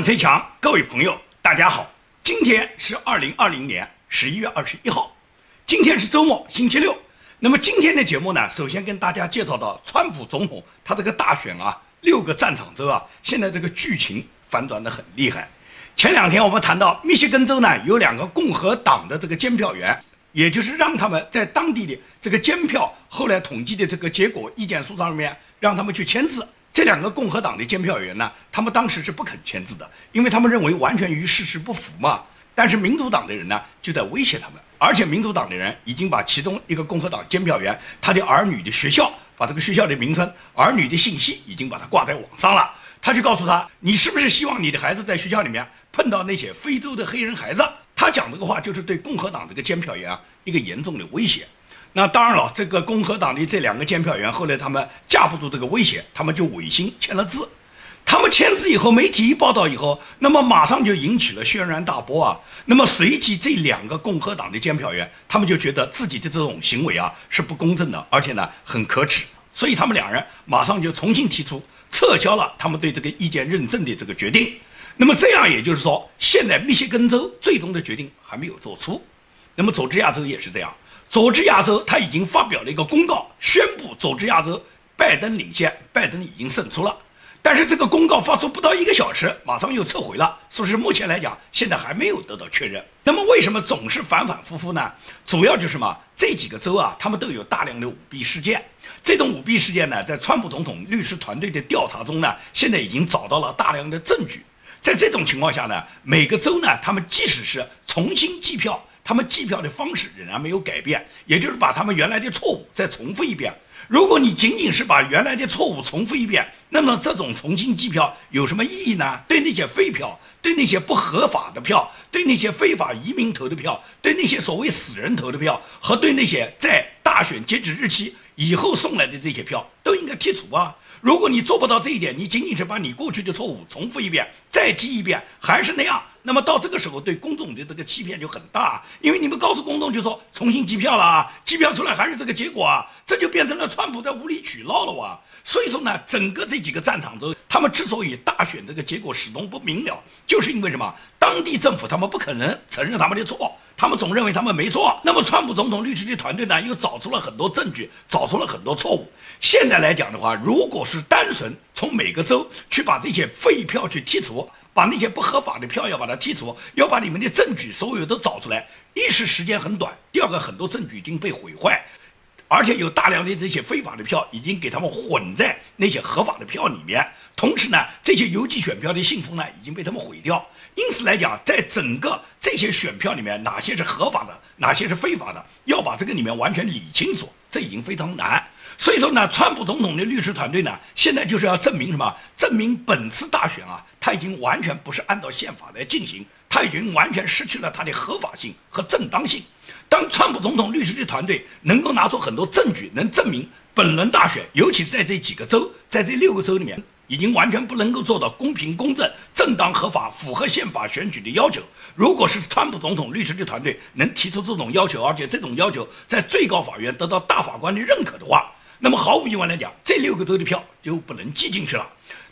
冷推强，各位朋友，大家好，今天是二零二零年十一月二十一号，今天是周末，星期六。那么今天的节目呢，首先跟大家介绍到川普总统他这个大选啊，六个战场州啊，现在这个剧情反转的很厉害。前两天我们谈到密歇根州呢，有两个共和党的这个监票员，也就是让他们在当地的这个监票后来统计的这个结果意见书上面让他们去签字。这两个共和党的监票员呢，他们当时是不肯签字的，因为他们认为完全与事实不符嘛。但是民主党的人呢，就在威胁他们，而且民主党的人已经把其中一个共和党监票员他的儿女的学校，把这个学校的名称、儿女的信息已经把它挂在网上了。他就告诉他：“你是不是希望你的孩子在学校里面碰到那些非洲的黑人孩子？”他讲这个话就是对共和党这个监票员啊一个严重的威胁。那当然了，这个共和党的这两个监票员后来他们架不住这个威胁，他们就违心签了字。他们签字以后，媒体一报道以后，那么马上就引起了轩然大波啊。那么随即这两个共和党的监票员，他们就觉得自己的这种行为啊是不公正的，而且呢很可耻，所以他们两人马上就重新提出撤销了他们对这个意见认证的这个决定。那么这样也就是说，现在密歇根州最终的决定还没有做出，那么佐治亚州也是这样。佐治亚州他已经发表了一个公告，宣布佐治亚州拜登领先，拜登已经胜出了。但是这个公告发出不到一个小时，马上又撤回了，说是目前来讲现在还没有得到确认。那么为什么总是反反复复呢？主要就是什么？这几个州啊，他们都有大量的舞弊事件。这种舞弊事件呢，在川普总统律师团队的调查中呢，现在已经找到了大量的证据。在这种情况下呢，每个州呢，他们即使是重新计票。他们计票的方式仍然没有改变，也就是把他们原来的错误再重复一遍。如果你仅仅是把原来的错误重复一遍，那么这种重新计票有什么意义呢？对那些废票，对那些不合法的票，对那些非法移民投的票，对那些所谓死人投的票，和对那些在大选截止日期以后送来的这些票，都应该剔除啊！如果你做不到这一点，你仅仅是把你过去的错误重复一遍，再记一遍，还是那样。那么到这个时候，对公众的这个欺骗就很大，因为你们告诉公众就说重新计票了啊，计票出来还是这个结果啊，这就变成了川普在无理取闹了哇。所以说呢，整个这几个战场州，他们之所以大选这个结果始终不明了，就是因为什么？当地政府他们不可能承认他们的错，他们总认为他们没错。那么川普总统律师的团队呢，又找出了很多证据，找出了很多错误。现在来讲的话，如果是单纯从每个州去把这些废票去剔除。把那些不合法的票要把它剔除，要把你们的证据所有都找出来。一是时间很短，第二个很多证据已经被毁坏，而且有大量的这些非法的票已经给他们混在那些合法的票里面。同时呢，这些邮寄选票的信封呢已经被他们毁掉。因此来讲，在整个这些选票里面，哪些是合法的，哪些是非法的，要把这个里面完全理清楚，这已经非常难。所以说呢，川普总统的律师团队呢，现在就是要证明什么？证明本次大选啊，他已经完全不是按照宪法来进行，他已经完全失去了他的合法性和正当性。当川普总统律师的团队能够拿出很多证据，能证明本轮大选，尤其在这几个州，在这六个州里面，已经完全不能够做到公平、公正、正当、合法、符合宪法选举的要求。如果是川普总统律师的团队能提出这种要求，而且这种要求在最高法院得到大法官的认可的话，那么毫无疑问来讲，这六个州的票就不能寄进去了。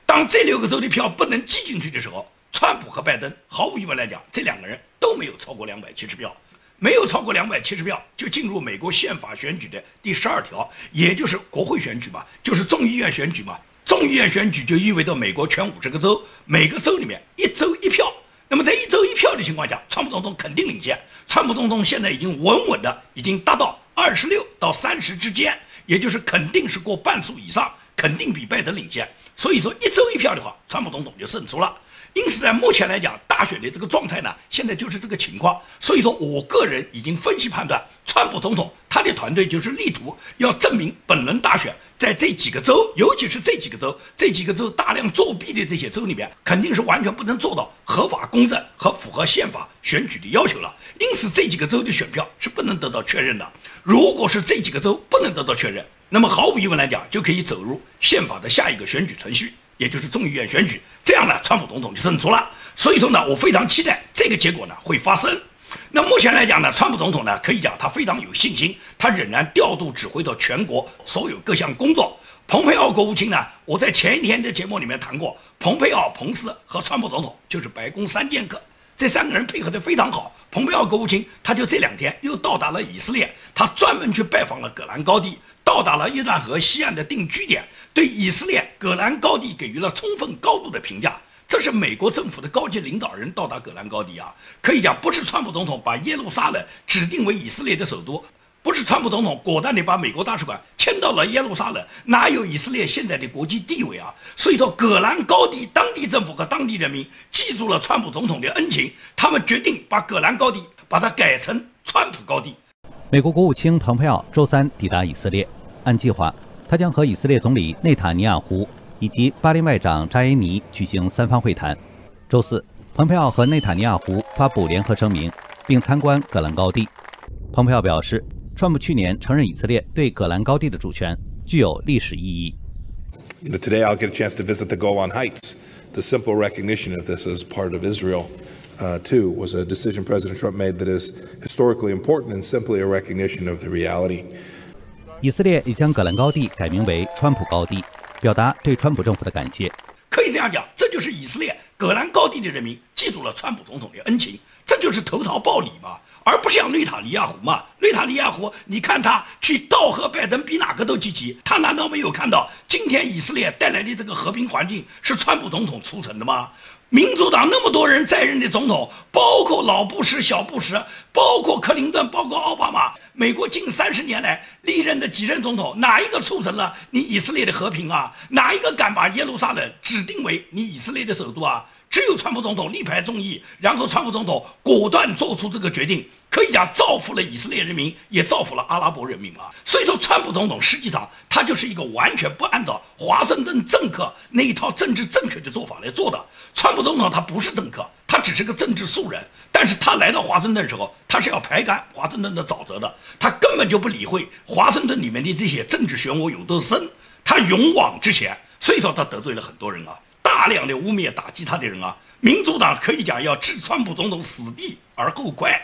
当这六个州的票不能寄进去的时候，川普和拜登毫无疑问来讲，这两个人都没有超过两百七十票，没有超过两百七十票就进入美国宪法选举的第十二条，也就是国会选举嘛，就是众议院选举嘛。众议院选举就意味着美国全五十个州，每个州里面一州一票。那么在一州一票的情况下，川普总统肯定领先。川普总统现在已经稳稳的已经达到二十六到三十之间。也就是肯定是过半数以上，肯定比拜登领先。所以说一州一票的话，川普总统就胜出了。因此，在目前来讲，大选的这个状态呢，现在就是这个情况。所以说我个人已经分析判断，川普总统他的团队就是力图要证明本轮大选在这几个州，尤其是这几个州，这几个州大量作弊的这些州里面，肯定是完全不能做到合法公正和符合宪法选举的要求了。因此，这几个州的选票是不能得到确认的。如果是这几个州不能得到确认，那么毫无疑问来讲，就可以走入宪法的下一个选举程序，也就是众议院选举。这样呢，川普总统就胜出了。所以说呢，我非常期待这个结果呢会发生。那目前来讲呢，川普总统呢可以讲他非常有信心，他仍然调度指挥着全国所有各项工作，蓬佩奥国务卿呢，我在前一天的节目里面谈过，蓬佩奥、彭斯和川普总统就是白宫三剑客，这三个人配合的非常好。蓬佩奥国务卿他就这两天又到达了以色列，他专门去拜访了戈兰高地，到达了约旦河西岸的定居点，对以色列戈兰高地给予了充分高度的评价。这是美国政府的高级领导人到达戈兰高地啊，可以讲不是川普总统把耶路撒冷指定为以色列的首都，不是川普总统果断地把美国大使馆迁到了耶路撒冷，哪有以色列现在的国际地位啊？所以说，戈兰高地当地政府和当地人民记住了川普总统的恩情，他们决定把戈兰高地把它改成川普高地。美国国务卿蓬佩奥周三抵达以色列，按计划，他将和以色列总理内塔尼亚胡。以及巴林外长扎耶尼举行三方会谈。周四，蓬佩奥和内塔尼亚胡发布联合声明，并参观戈兰高地。蓬佩奥表示，川普去年承认以色列对戈兰高地的主权具有历史意义。Today I'll get a chance to visit the Golan Heights. The simple recognition of this as part of Israel, too, was a decision President Trump made that is historically important and simply a recognition of the reality. 以色列已将戈兰高地改名为川普高地。表达对川普政府的感谢，可以这样讲，这就是以色列戈兰高地的人民记住了川普总统的恩情，这就是投桃报李嘛，而不是像内塔尼亚胡嘛。内塔尼亚胡，你看他去道贺拜登比哪个都积极，他难道没有看到今天以色列带来的这个和平环境是川普总统促成的吗？民主党那么多人在任的总统，包括老布什、小布什，包括克林顿，包括奥巴马，美国近三十年来历任的几任总统，哪一个促成了你以色列的和平啊？哪一个敢把耶路撒冷指定为你以色列的首都啊？只有川普总统力排众议，然后川普总统果断做出这个决定，可以讲造福了以色列人民，也造福了阿拉伯人民啊。所以说，川普总统实际上他就是一个完全不按照华盛顿政客那一套政治正确的做法来做的。川普总统他不是政客，他只是个政治素人，但是他来到华盛顿的时候，他是要排干华盛顿的沼泽的，他根本就不理会华盛顿里面的这些政治漩涡有多深，他勇往直前，所以说他得罪了很多人啊。大量的污蔑打击他的人啊，民主党可以讲要置川普总统死地而后快。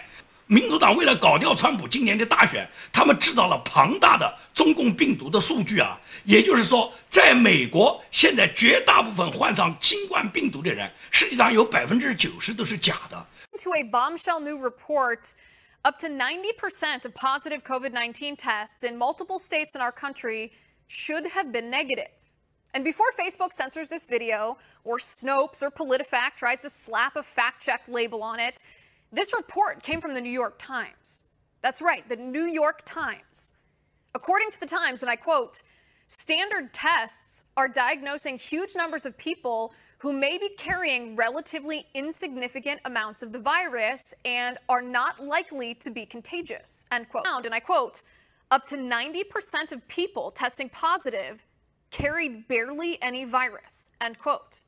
民主党为了搞掉川普今年的大选，他们制造了庞大的中共病毒的数据啊，也就是说，在美国现在绝大部分患上新冠病毒的人，实际上有百分之九十都是假的。To a bombshell new report, up to 90% of positive COVID-19 tests in multiple states in our country should have been negative. And before Facebook censors this video, or Snopes or PolitiFact tries to slap a fact check label on it, this report came from the New York Times. That's right, the New York Times. According to the Times, and I quote, standard tests are diagnosing huge numbers of people who may be carrying relatively insignificant amounts of the virus and are not likely to be contagious, end quote. And I quote, up to 90% of people testing positive carried barely any virus. End quote.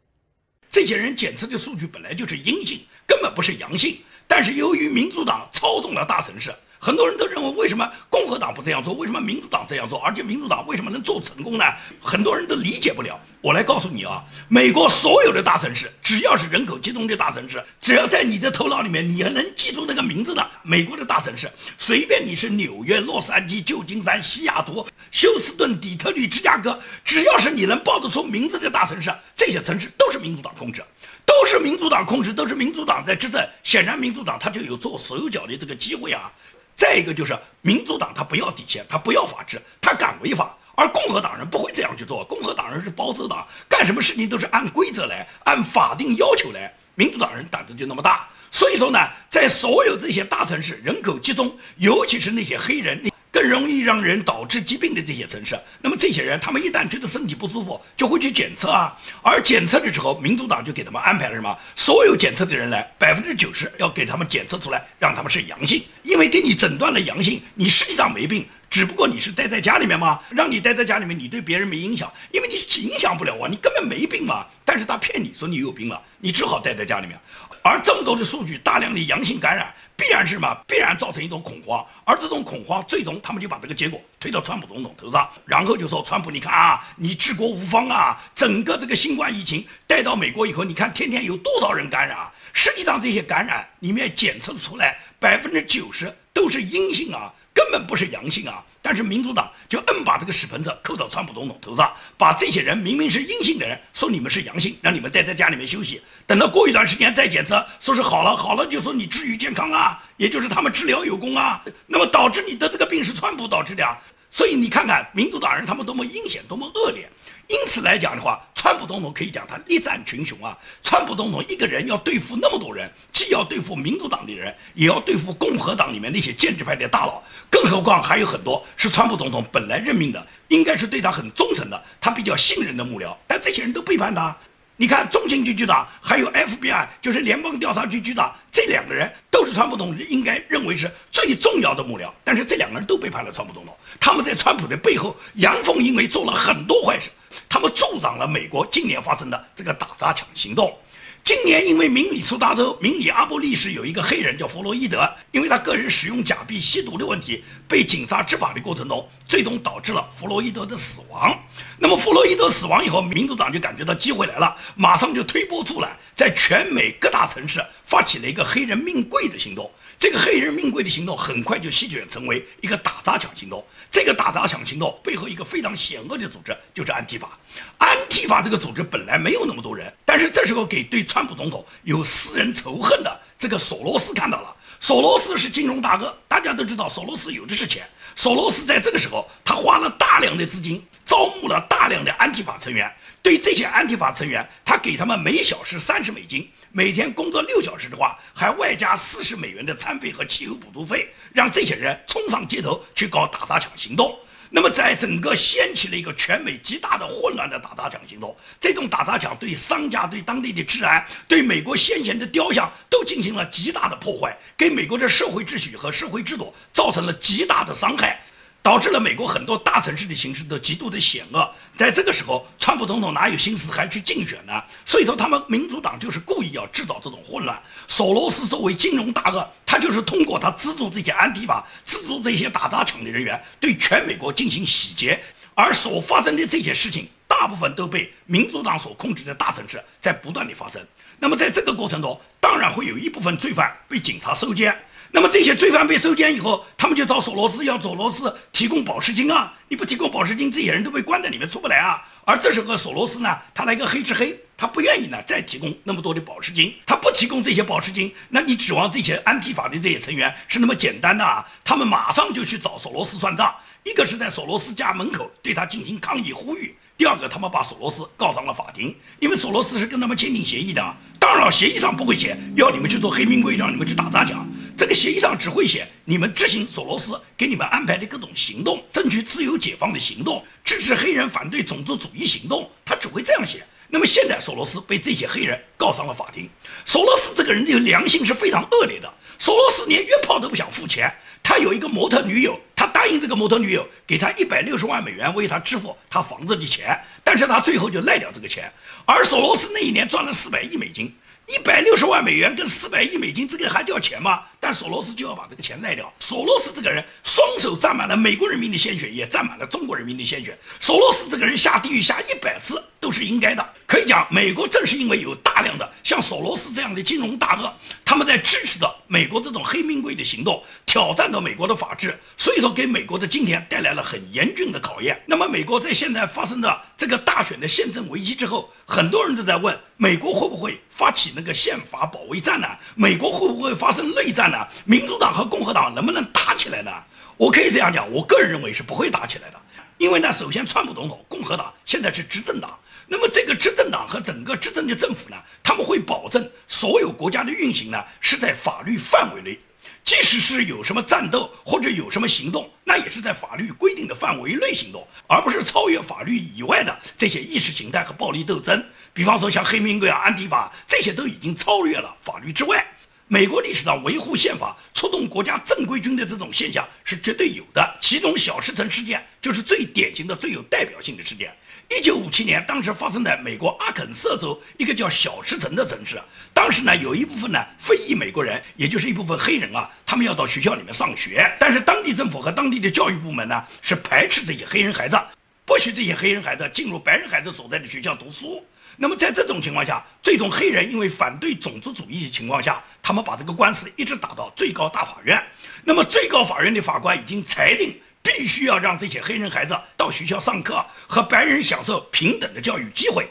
这些人检测的数据本来就是阴性，根本不是阳性。但是由于民主党操纵了大城市，很多人都认为，为什么共和党不这样做？为什么民主党这样做？而且民主党为什么能做成功呢？很多人都理解不了。我来告诉你啊，美国所有的大城市，只要是人口集中的大城市，只要在你的头脑里面你还能记住那个名字的，美国的大城市，随便你是纽约、洛杉矶、旧金山、西雅图、休斯顿、底特律、芝加哥，只要是你能报得出名字的大城市，这些城市都是民主党控制。都是民主党控制，都是民主党在执政。显然，民主党他就有做手脚的这个机会啊。再一个就是民主党他不要底线，他不要法治，他敢违法。而共和党人不会这样去做，共和党人是保守党，干什么事情都是按规则来，按法定要求来。民主党人胆子就那么大。所以说呢，在所有这些大城市人口集中，尤其是那些黑人。更容易让人导致疾病的这些城市，那么这些人他们一旦觉得身体不舒服，就会去检测啊。而检测的时候，民主党就给他们安排了什么？所有检测的人来，百分之九十要给他们检测出来，让他们是阳性。因为给你诊断了阳性，你实际上没病，只不过你是待在家里面嘛，让你待在家里面，你对别人没影响，因为你影响不了我，你根本没病嘛。但是他骗你说你有病了，你只好待在家里面。而这么多的数据，大量的阳性感染。必然是什么？必然造成一种恐慌，而这种恐慌最终他们就把这个结果推到川普总统头上，然后就说：“川普，你看啊，你治国无方啊，整个这个新冠疫情带到美国以后，你看天天有多少人感染啊？实际上这些感染里面检测出来百分之九十都是阴性啊，根本不是阳性啊。但是民主党就硬把这个屎盆子扣到川普总统头上，把这些人明明是阴性的人说你们是阳性，让你们待在家里面休息，等到过一段时间再检测，说是好了，好了就说你治愈健康啊，也就是他们治疗有功啊。那么导致你得这个病是川普导致的啊。所以你看看民主党人他们多么阴险，多么恶劣。因此来讲的话，川普总统可以讲他力战群雄啊。川普总统一个人要对付那么多人，既要对付民主党的人，也要对付共和党里面那些建制派的大佬，更何况还有很多是川普总统本来任命的，应该是对他很忠诚的，他比较信任的幕僚，但这些人都背叛他。你看，中情局局长还有 FBI，就是联邦调查局局长，这两个人都是川普总统应该认为是最重要的幕僚，但是这两个人都背叛了川普总统。他们在川普的背后阳奉阴违，做了很多坏事，他们助长了美国今年发生的这个打砸抢行动。今年因为明里苏达州明里阿波利市有一个黑人叫弗洛伊德，因为他个人使用假币吸毒的问题，被警察执法的过程中，最终导致了弗洛伊德的死亡。那么弗洛伊德死亡以后，民主党就感觉到机会来了，马上就推波助澜，在全美各大城市发起了一个黑人命贵的行动。这个黑人命贵的行动很快就席卷成为一个打砸抢行动。这个打砸抢行动背后一个非常险恶的组织就是安提法。安提法这个组织本来没有那么多人，但是这时候给对川普总统有私人仇恨的这个索罗斯看到了。索罗斯是金融大鳄，大家都知道索罗斯有的是钱。索罗斯在这个时候，他花了大量的资金，招募了大量的安提法成员。对这些安提法成员，他给他们每小时三十美金。每天工作六小时的话，还外加四十美元的餐费和汽油补助费，让这些人冲上街头去搞打砸抢行动。那么，在整个掀起了一个全美极大的混乱的打砸抢行动。这种打砸抢对商家、对当地的治安、对美国先贤的雕像都进行了极大的破坏，给美国的社会秩序和社会制度造成了极大的伤害。导致了美国很多大城市的形势都极度的险恶。在这个时候，川普总统哪有心思还去竞选呢？所以说，他们民主党就是故意要制造这种混乱。索罗斯作为金融大鳄，他就是通过他资助这些安提法、资助这些打砸抢的人员，对全美国进行洗劫。而所发生的这些事情，大部分都被民主党所控制的大城市在不断的发生。那么在这个过程中，当然会有一部分罪犯被警察收监。那么这些罪犯被收监以后，他们就找索罗斯要索罗斯提供保释金啊！你不提供保释金，这些人都被关在里面出不来啊！而这时候索罗斯呢，他来个黑吃黑，他不愿意呢再提供那么多的保释金，他不提供这些保释金，那你指望这些安提法的这些成员是那么简单的啊？他们马上就去找索罗斯算账，一个是在索罗斯家门口对他进行抗议呼吁。第二个，他们把索罗斯告上了法庭，因为索罗斯是跟他们签订协议的。当然，协议上不会写要你们去做黑名贵，让你们去打砸抢。这个协议上只会写你们执行索罗斯给你们安排的各种行动，争取自由解放的行动，支持黑人反对种族主义行动。他只会这样写。那么现在，索罗斯被这些黑人告上了法庭。索罗斯这个人的良心是非常恶劣的。索罗斯连约炮都不想付钱。他有一个模特女友，他答应这个模特女友给他一百六十万美元为他支付他房子的钱，但是他最后就赖掉这个钱。而索罗斯那一年赚了四百亿美金，一百六十万美元跟四百亿美金，这个还叫钱吗？但索罗斯就要把这个钱赖掉。索罗斯这个人双手沾满了美国人民的鲜血，也沾满了中国人民的鲜血。索罗斯这个人下地狱下一百次都是应该的。可以讲，美国正是因为有大量的像索罗斯这样的金融大鳄，他们在支持着美国这种黑命贵的行动，挑战着美国的法治，所以说给美国的今天带来了很严峻的考验。那么，美国在现在发生的这个大选的宪政危机之后，很多人都在问：美国会不会发起那个宪法保卫战呢？美国会不会发生内战呢？民主党和共和党能不能打起来呢？我可以这样讲，我个人认为是不会打起来的，因为呢，首先，川普总统共和党现在是执政党，那么这个执政党和整个执政的政府呢，他们会保证所有国家的运行呢是在法律范围内，即使是有什么战斗或者有什么行动，那也是在法律规定的范围内行动，而不是超越法律以外的这些意识形态和暴力斗争。比方说像黑名贵啊、安迪法这些都已经超越了法律之外。美国历史上维护宪法、出动国家正规军的这种现象是绝对有的，其中小石城事件就是最典型的、最有代表性的事件。一九五七年，当时发生在美国阿肯色州一个叫小石城的城市，当时呢有一部分呢非裔美国人，也就是一部分黑人啊，他们要到学校里面上学，但是当地政府和当地的教育部门呢是排斥这些黑人孩子，不许这些黑人孩子进入白人孩子所在的学校读书。那么在这种情况下，最终黑人因为反对种族主义的情况下，他们把这个官司一直打到最高大法院。那么最高法院的法官已经裁定，必须要让这些黑人孩子到学校上课，和白人享受平等的教育机会。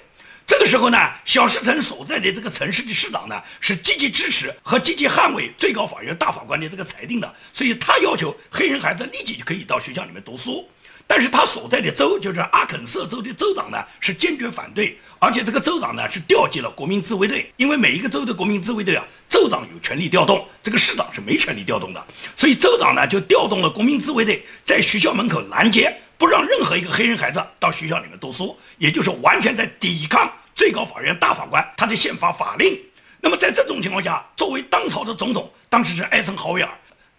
这个时候呢，小石城所在的这个城市的市长呢，是积极支持和积极捍卫最高法院大法官的这个裁定的，所以他要求黑人孩子立即就可以到学校里面读书。但是他所在的州，就是阿肯色州的州长呢，是坚决反对，而且这个州长呢是调集了国民自卫队，因为每一个州的国民自卫队啊，州长有权利调动，这个市长是没权利调动的，所以州长呢就调动了国民自卫队，在学校门口拦截，不让任何一个黑人孩子到学校里面读书，也就是完全在抵抗最高法院大法官他的宪法法令。那么在这种情况下，作为当朝的总统，当时是艾森豪威尔。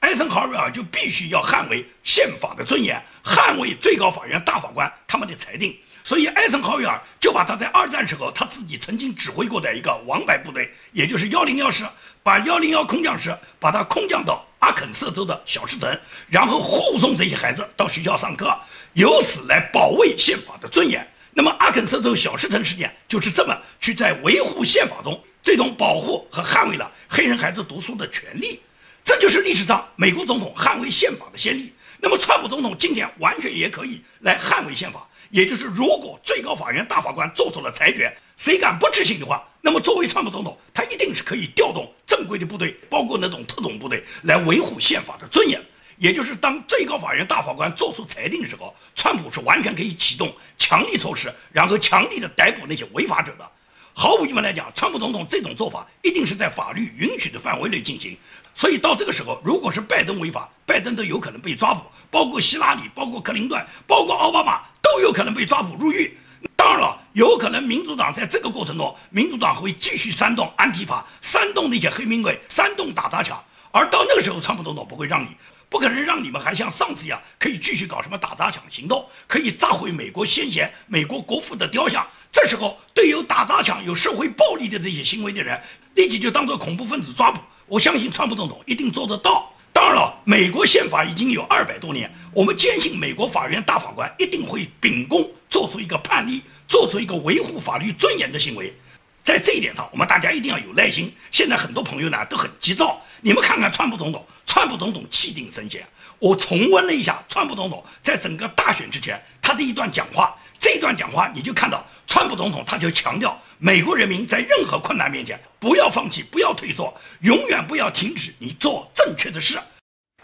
艾森豪威尔就必须要捍卫宪法的尊严，捍卫最高法院大法官他们的裁定。所以，艾森豪威尔就把他在二战时候他自己曾经指挥过的一个王牌部队，也就是幺零幺师，把幺零幺空降师把他空降到阿肯色州的小石城，然后护送这些孩子到学校上课，由此来保卫宪法的尊严。那么，阿肯色州小石城事件就是这么去在维护宪法中，最终保护和捍卫了黑人孩子读书的权利。这就是历史上美国总统捍卫宪法的先例。那么，川普总统今天完全也可以来捍卫宪法。也就是，如果最高法院大法官做出了裁决，谁敢不执行的话，那么作为川普总统，他一定是可以调动正规的部队，包括那种特种部队，来维护宪法的尊严。也就是，当最高法院大法官做出裁定的时候，川普是完全可以启动强力措施，然后强力的逮捕那些违法者的。毫无疑问来讲，川普总统这种做法一定是在法律允许的范围内进行。所以到这个时候，如果是拜登违法，拜登都有可能被抓捕，包括希拉里、包括克林顿、包括奥巴马都有可能被抓捕入狱。当然了，有可能民主党在这个过程中，民主党会继续煽动安提法，煽动那些黑名贵，煽动打砸抢。而到那个时候，川普总统不会让你，不可能让你们还像上次一样，可以继续搞什么打砸抢行动，可以炸毁美国先贤、美国国父的雕像。这时候，对有打砸抢、有社会暴力的这些行为的人，立即就当做恐怖分子抓捕。我相信川普总统一定做得到。当然了，美国宪法已经有二百多年，我们坚信美国法院大法官一定会秉公做出一个判例，做出一个维护法律尊严的行为。在这一点上，我们大家一定要有耐心。现在很多朋友呢都很急躁，你们看看川普总统，川普总统气定神闲。我重温了一下川普总统在整个大选之前他的一段讲话，这段讲话你就看到川普总统他就强调。美国人民在任何困难面前，不要放弃，不要退缩，永远不要停止你做正确的事。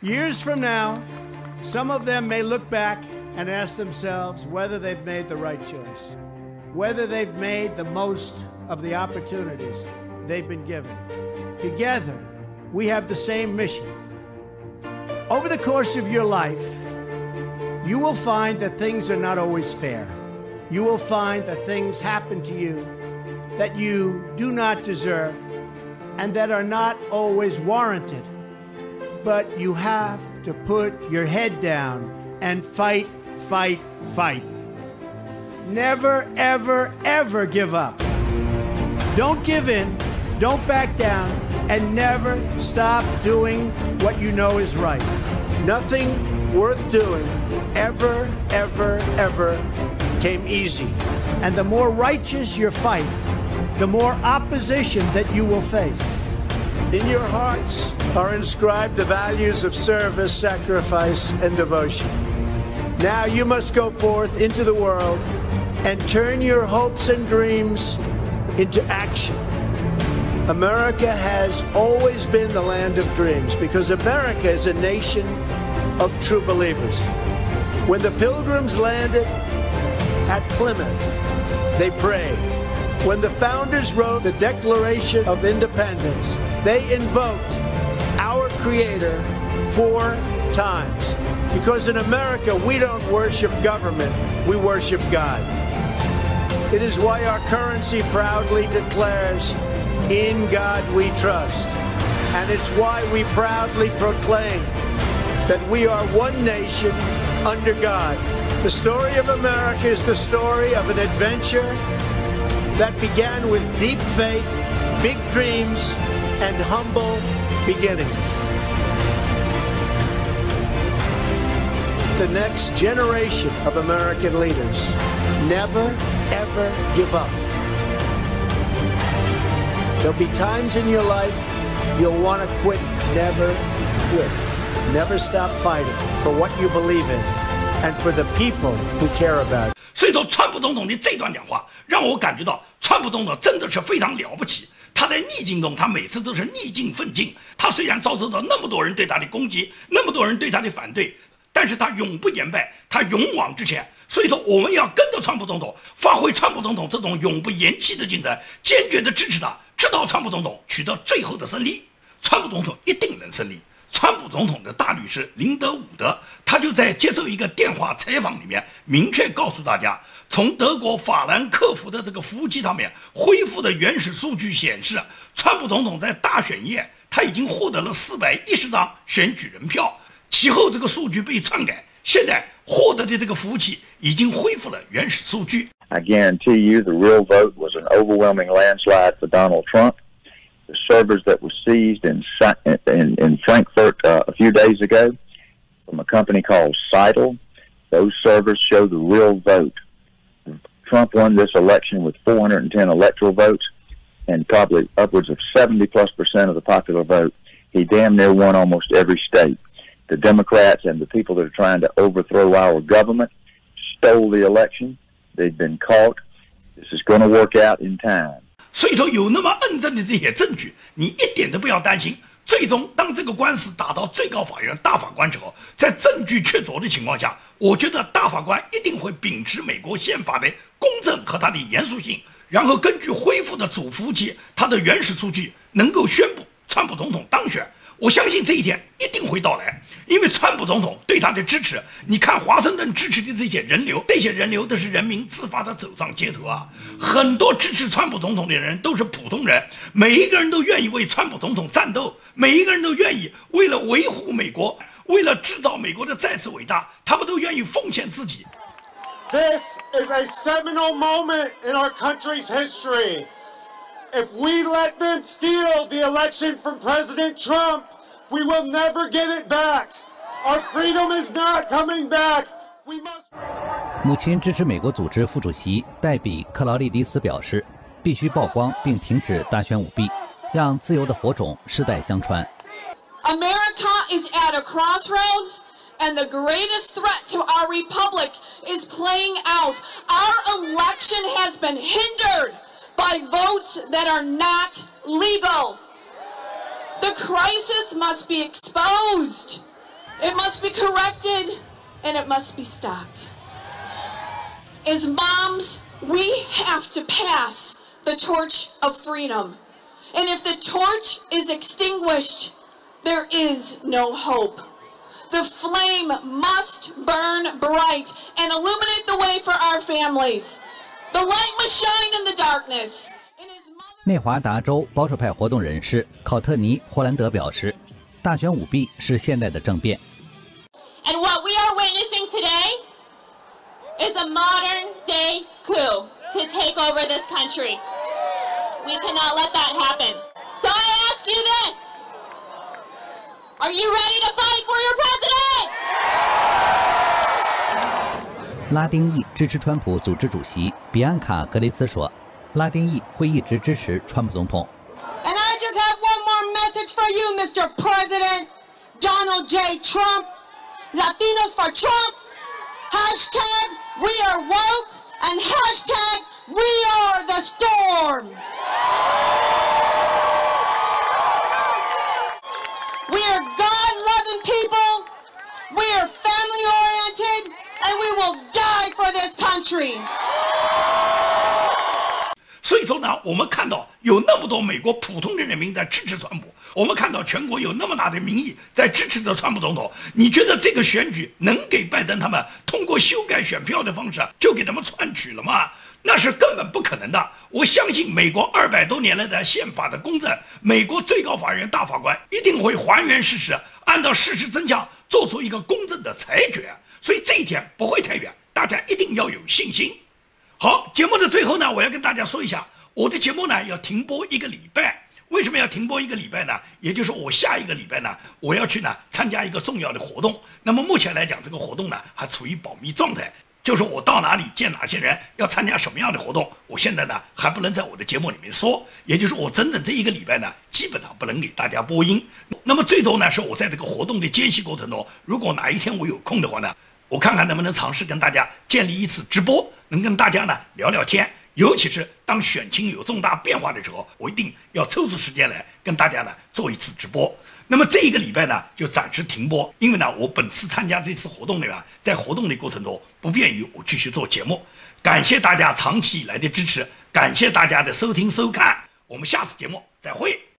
Years from now, some of them may look back and ask themselves whether they've made the right choice, whether they've made the most of the opportunities they've been given. Together, we have the same mission. Over the course of your life, you will find that things are not always fair. You will find that things happen to you that you do not deserve and that are not always warranted. But you have to put your head down and fight, fight, fight. Never, ever, ever give up. Don't give in, don't back down, and never stop doing what you know is right. Nothing worth doing ever, ever, ever came easy. And the more righteous your fight, the more opposition that you will face. In your hearts are inscribed the values of service, sacrifice, and devotion. Now you must go forth into the world and turn your hopes and dreams into action. America has always been the land of dreams because America is a nation of true believers. When the pilgrims landed at Plymouth, they prayed. When the founders wrote the Declaration of Independence, they invoked our Creator four times. Because in America, we don't worship government, we worship God. It is why our currency proudly declares, In God we trust. And it's why we proudly proclaim that we are one nation under God. The story of America is the story of an adventure that began with deep faith, big dreams, and humble beginnings. The next generation of American leaders never, ever give up. There'll be times in your life you'll want to quit. Never quit. Never stop fighting for what you believe in and for the people who care about 所以说，川普总统的这段讲话让我感觉到，川普总统真的是非常了不起。他在逆境中，他每次都是逆境奋进。他虽然遭受到那么多人对他的攻击，那么多人对他的反对，但是他永不言败，他勇往直前。所以说，我们要跟着川普总统，发挥川普总统这种永不言弃的精神，坚决的支持他，直到川普总统取得最后的胜利。川普总统一定能胜利。川普总统的大律师林德伍德，他就在接受一个电话采访里面，明确告诉大家，从德国法兰克福的这个服务器上面恢复的原始数据显示，川普总统在大选夜他已经获得了四百一十张选举人票，其后这个数据被篡改。现在获得的这个服务器已经恢复了原始数据。I guarantee you, the real vote was an overwhelming landslide for Donald Trump. Servers that were seized in in, in Frankfurt uh, a few days ago from a company called Seidel, those servers show the real vote. Trump won this election with 410 electoral votes and probably upwards of 70 plus percent of the popular vote. He damn near won almost every state the Democrats and the people that are trying to overthrow our government stole the election. They've been caught. This is going to work out in time. 所以说，有那么摁证的这些证据，你一点都不要担心。最终，当这个官司打到最高法院大法官之后，在证据确凿的情况下，我觉得大法官一定会秉持美国宪法的公正和它的严肃性，然后根据恢复的主服务器它的原始数据，能够宣布川普总统当选。我相信这一天一定会到来，因为川普总统对他的支持，你看华盛顿支持的这些人流，这些人流都是人民自发的走上街头啊。很多支持川普总统的人都是普通人，每一个人都愿意为川普总统战斗，每一个人都愿意为了维护美国，为了制造美国的再次伟大，他们都愿意奉献自己。This is a seminal moment in our country's history. If we let them steal the election from President Trump, we will never get it back. Our freedom is not coming back. We must. 母亲支持美国组织副主席黛比·克劳利迪斯表示，必须曝光并停止大选舞弊，让自由的火种世代相传。America is at a crossroads. And the greatest threat to our republic is playing out. Our election has been hindered by votes that are not legal. The crisis must be exposed. It must be corrected and it must be stopped. As moms, we have to pass the torch of freedom. And if the torch is extinguished, there is no hope. The flame must burn bright and illuminate the way for our families. The light must shine in the darkness. 内华达州保守派活动人士考特尼·霍兰德表示，大选舞弊是现代的政变。And what we are witnessing today is a modern day coup to take over this country. We cannot let that happen. So I ask you this. Are you ready to fight for your president? 拉丁裔支持川普组织主席比安卡·格雷茨说：“ 拉丁裔会一直支持川普总统。” And I just have one more message for you, Mr. President Donald J. Trump. Latinos for Trump. Hashtag we are woke and hashtag we are the storm. We are God-loving people. We are family-oriented. And we will die for this country. 所以说呢，我们看到有那么多美国普通的人民在支持川普，我们看到全国有那么大的民意在支持着川普总统。你觉得这个选举能给拜登他们通过修改选票的方式就给他们篡取了吗？那是根本不可能的。我相信美国二百多年来的宪法的公正，美国最高法院大法官一定会还原事实，按照事实真相做出一个公正的裁决。所以这一天不会太远，大家一定要有信心。好，节目的最后呢，我要跟大家说一下，我的节目呢要停播一个礼拜。为什么要停播一个礼拜呢？也就是我下一个礼拜呢，我要去呢参加一个重要的活动。那么目前来讲，这个活动呢还处于保密状态。就是我到哪里见哪些人，要参加什么样的活动，我现在呢还不能在我的节目里面说，也就是我整整这一个礼拜呢，基本上不能给大家播音。那么最多呢是我在这个活动的间隙过程中，如果哪一天我有空的话呢，我看看能不能尝试跟大家建立一次直播，能跟大家呢聊聊天。尤其是当选情有重大变化的时候，我一定要抽出时间来跟大家呢做一次直播。那么这一个礼拜呢就暂时停播，因为呢我本次参加这次活动里面，在活动的过程中不便于我继续做节目。感谢大家长期以来的支持，感谢大家的收听收看，我们下次节目再会。